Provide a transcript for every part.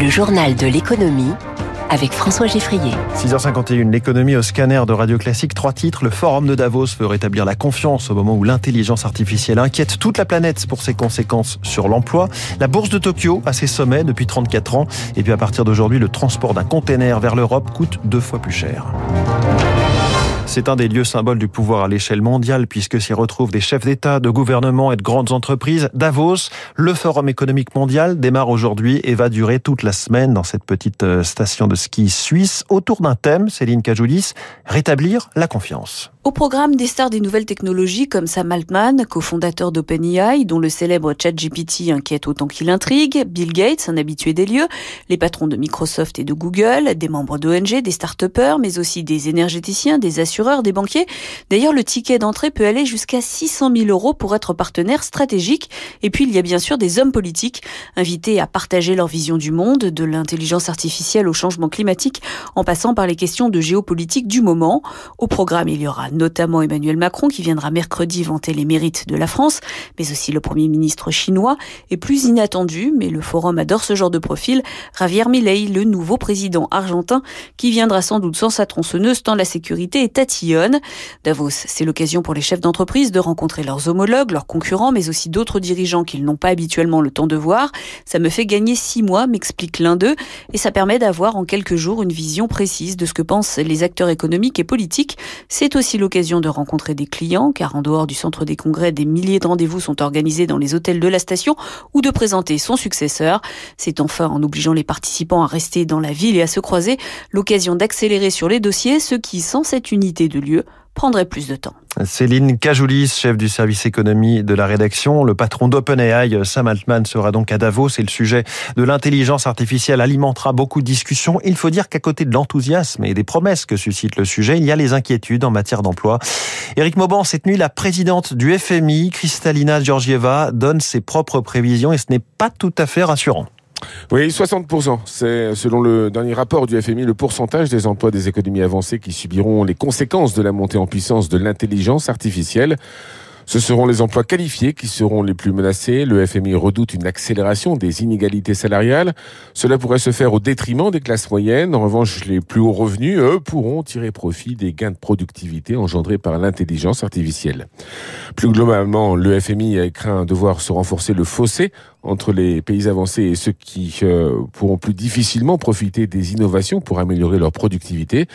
Le journal de l'économie avec François Geffrier. 6h51, l'économie au scanner de Radio Classique. Trois titres. Le forum de Davos veut rétablir la confiance au moment où l'intelligence artificielle inquiète toute la planète pour ses conséquences sur l'emploi. La bourse de Tokyo à ses sommets depuis 34 ans. Et puis à partir d'aujourd'hui, le transport d'un container vers l'Europe coûte deux fois plus cher. C'est un des lieux symboles du pouvoir à l'échelle mondiale puisque s'y retrouvent des chefs d'État, de gouvernement et de grandes entreprises. Davos, le Forum économique mondial, démarre aujourd'hui et va durer toute la semaine dans cette petite euh, station de ski suisse autour d'un thème, Céline Cajoulis, rétablir la confiance. Au programme des stars des nouvelles technologies comme Sam Altman, cofondateur d'OpenAI, dont le célèbre ChatGPT inquiète autant qu'il intrigue, Bill Gates, un habitué des lieux, les patrons de Microsoft et de Google, des membres d'ONG, des start mais aussi des énergéticiens, des assureurs, des banquiers. D'ailleurs, le ticket d'entrée peut aller jusqu'à 600 000 euros pour être partenaire stratégique. Et puis, il y a bien sûr des hommes politiques invités à partager leur vision du monde, de l'intelligence artificielle au changement climatique, en passant par les questions de géopolitique du moment. Au programme, il y aura notamment Emmanuel Macron qui viendra mercredi vanter les mérites de la France, mais aussi le Premier ministre chinois, et plus inattendu, mais le forum adore ce genre de profil, Javier Milei, le nouveau président argentin, qui viendra sans doute sans sa tronçonneuse tant la sécurité est tatillonne. Davos, c'est l'occasion pour les chefs d'entreprise de rencontrer leurs homologues, leurs concurrents, mais aussi d'autres dirigeants qu'ils n'ont pas habituellement le temps de voir. Ça me fait gagner six mois, m'explique l'un d'eux, et ça permet d'avoir en quelques jours une vision précise de ce que pensent les acteurs économiques et politiques. C'est aussi l'occasion de rencontrer des clients, car en dehors du centre des congrès, des milliers de rendez-vous sont organisés dans les hôtels de la station, ou de présenter son successeur. C'est enfin, en obligeant les participants à rester dans la ville et à se croiser, l'occasion d'accélérer sur les dossiers, ce qui, sans cette unité de lieu, prendrait plus de temps. Céline Cajoulis, chef du service économie de la rédaction. Le patron d'OpenAI, Sam Altman, sera donc à Davos et le sujet de l'intelligence artificielle alimentera beaucoup de discussions. Il faut dire qu'à côté de l'enthousiasme et des promesses que suscite le sujet, il y a les inquiétudes en matière d'emploi. Éric Mauban, cette nuit, la présidente du FMI, Kristalina Georgieva, donne ses propres prévisions et ce n'est pas tout à fait rassurant. Oui, 60%. C'est, selon le dernier rapport du FMI, le pourcentage des emplois des économies avancées qui subiront les conséquences de la montée en puissance de l'intelligence artificielle. Ce seront les emplois qualifiés qui seront les plus menacés. Le FMI redoute une accélération des inégalités salariales. Cela pourrait se faire au détriment des classes moyennes. En revanche, les plus hauts revenus, eux, pourront tirer profit des gains de productivité engendrés par l'intelligence artificielle. Plus globalement, le FMI craint de voir se renforcer le fossé entre les pays avancés et ceux qui euh, pourront plus difficilement profiter des innovations pour améliorer leur productivité.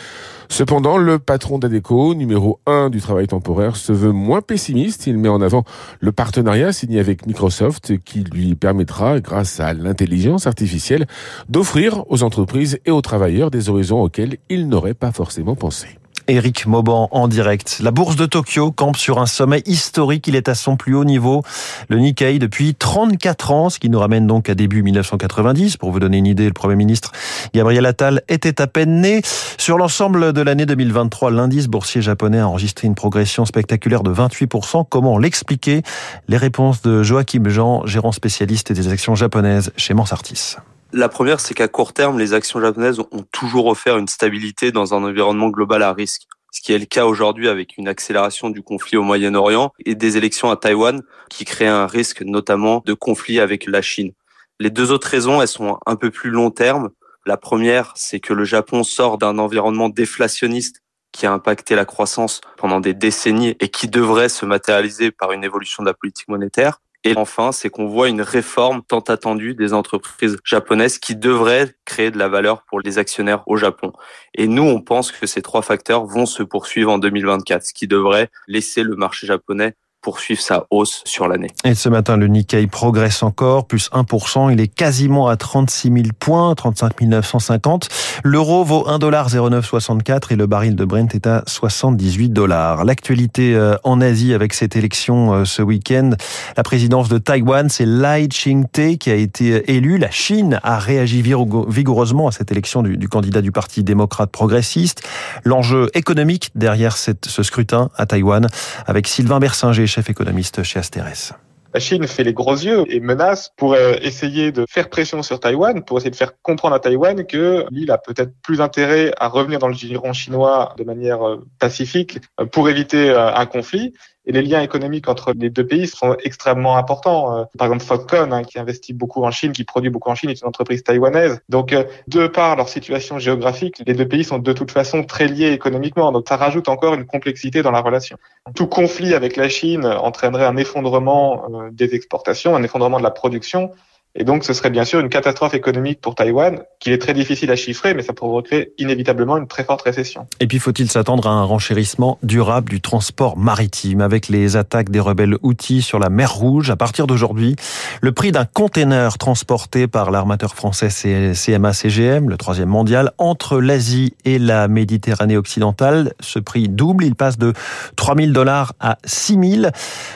Cependant, le patron d'ADECO, numéro 1 du travail temporaire, se veut moins pessimiste. Il met en avant le partenariat signé avec Microsoft qui lui permettra, grâce à l'intelligence artificielle, d'offrir aux entreprises et aux travailleurs des horizons auxquels ils n'auraient pas forcément pensé. Eric Mauban en direct. La bourse de Tokyo campe sur un sommet historique. Il est à son plus haut niveau, le Nikkei, depuis 34 ans, ce qui nous ramène donc à début 1990. Pour vous donner une idée, le Premier ministre Gabriel Attal était à peine né. Sur l'ensemble de l'année 2023, l'indice boursier japonais a enregistré une progression spectaculaire de 28%. Comment l'expliquer? Les réponses de Joachim Jean, gérant spécialiste des actions japonaises chez Mansartis. La première, c'est qu'à court terme, les actions japonaises ont toujours offert une stabilité dans un environnement global à risque. Ce qui est le cas aujourd'hui avec une accélération du conflit au Moyen-Orient et des élections à Taïwan qui créent un risque notamment de conflit avec la Chine. Les deux autres raisons, elles sont un peu plus long terme. La première, c'est que le Japon sort d'un environnement déflationniste qui a impacté la croissance pendant des décennies et qui devrait se matérialiser par une évolution de la politique monétaire. Et enfin, c'est qu'on voit une réforme tant attendue des entreprises japonaises qui devrait créer de la valeur pour les actionnaires au Japon. Et nous, on pense que ces trois facteurs vont se poursuivre en 2024, ce qui devrait laisser le marché japonais poursuivre sa hausse sur l'année. Et ce matin, le Nikkei progresse encore, plus 1%. Il est quasiment à 36 000 points, 35 950. L'euro vaut 1,0964 et le baril de Brent est à 78 dollars. L'actualité euh, en Asie avec cette élection euh, ce week-end, la présidence de Taïwan, c'est Lai Ching-te qui a été euh, élu. La Chine a réagi vigoureusement à cette élection du, candidat du Parti démocrate progressiste. L'enjeu économique derrière ce scrutin à Taïwan avec Sylvain Bersinger, chef économiste chez Asterès. La Chine fait les gros yeux et menace pour euh, essayer de faire pression sur Taïwan, pour essayer de faire comprendre à Taïwan que l'île a peut-être plus intérêt à revenir dans le giron chinois de manière euh, pacifique euh, pour éviter un conflit Et les liens économiques entre les deux pays sont extrêmement importants. Euh, par exemple, Foxconn, hein, qui investit beaucoup en Chine, qui produit beaucoup en Chine, est une entreprise taïwanaise. Donc, euh, de par leur situation géographique, les deux pays sont de toute façon très liés économiquement. Donc, ça rajoute encore une complexité dans la relation. Tout conflit avec la Chine entraînerait un effondrement euh, des exportations, un effondrement de la production et donc, ce serait bien sûr une catastrophe économique pour Taïwan, qu'il est très difficile à chiffrer, mais ça provoquerait inévitablement une très forte récession. Et puis, faut-il s'attendre à un renchérissement durable du transport maritime avec les attaques des rebelles outils sur la mer Rouge À partir d'aujourd'hui, le prix d'un container transporté par l'armateur français CMA-CGM, le troisième mondial, entre l'Asie et la Méditerranée occidentale, ce prix double. Il passe de 3000 dollars à 6000.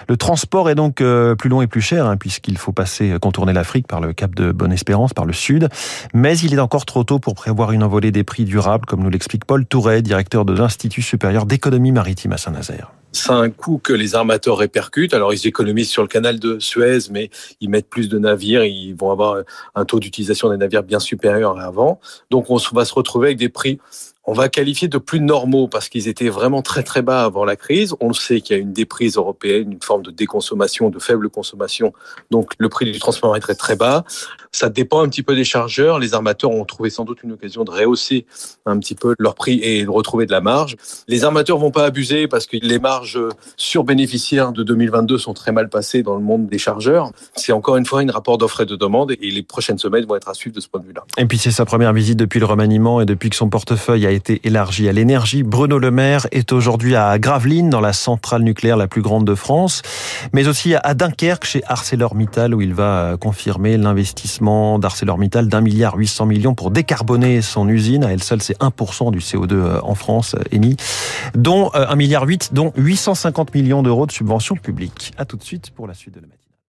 Le transport est donc euh, plus long et plus cher, hein, puisqu'il faut passer, contourner l'Afrique par le cap de Bonne-Espérance, par le sud. Mais il est encore trop tôt pour prévoir une envolée des prix durables, comme nous l'explique Paul Touret, directeur de l'Institut supérieur d'économie maritime à Saint-Nazaire. C'est un coût que les armateurs répercutent. Alors, ils économisent sur le canal de Suez, mais ils mettent plus de navires. Ils vont avoir un taux d'utilisation des navires bien supérieur à avant. Donc, on va se retrouver avec des prix on va qualifier de plus normaux parce qu'ils étaient vraiment très très bas avant la crise. On sait qu'il y a une déprise européenne, une forme de déconsommation, de faible consommation. Donc le prix du transport est très très bas. Ça dépend un petit peu des chargeurs. Les armateurs ont trouvé sans doute une occasion de rehausser un petit peu leur prix et de retrouver de la marge. Les armateurs vont pas abuser parce que les marges sur-bénéficiaires de 2022 sont très mal passées dans le monde des chargeurs. C'est encore une fois un rapport d'offre et de demande et les prochaines semaines vont être à suivre de ce point de vue-là. Et puis c'est sa première visite depuis le remaniement et depuis que son portefeuille a été élargi à l'énergie. Bruno Le Maire est aujourd'hui à Gravelines, dans la centrale nucléaire la plus grande de France, mais aussi à Dunkerque, chez ArcelorMittal, où il va confirmer l'investissement d'ArcelorMittal d'un milliard 800 millions pour décarboner son usine. À elle seule, c'est 1% du CO2 euh, en France euh, émis, dont 1 euh, milliard 8, dont 850 millions d'euros de subventions publiques. À tout de suite pour la suite de la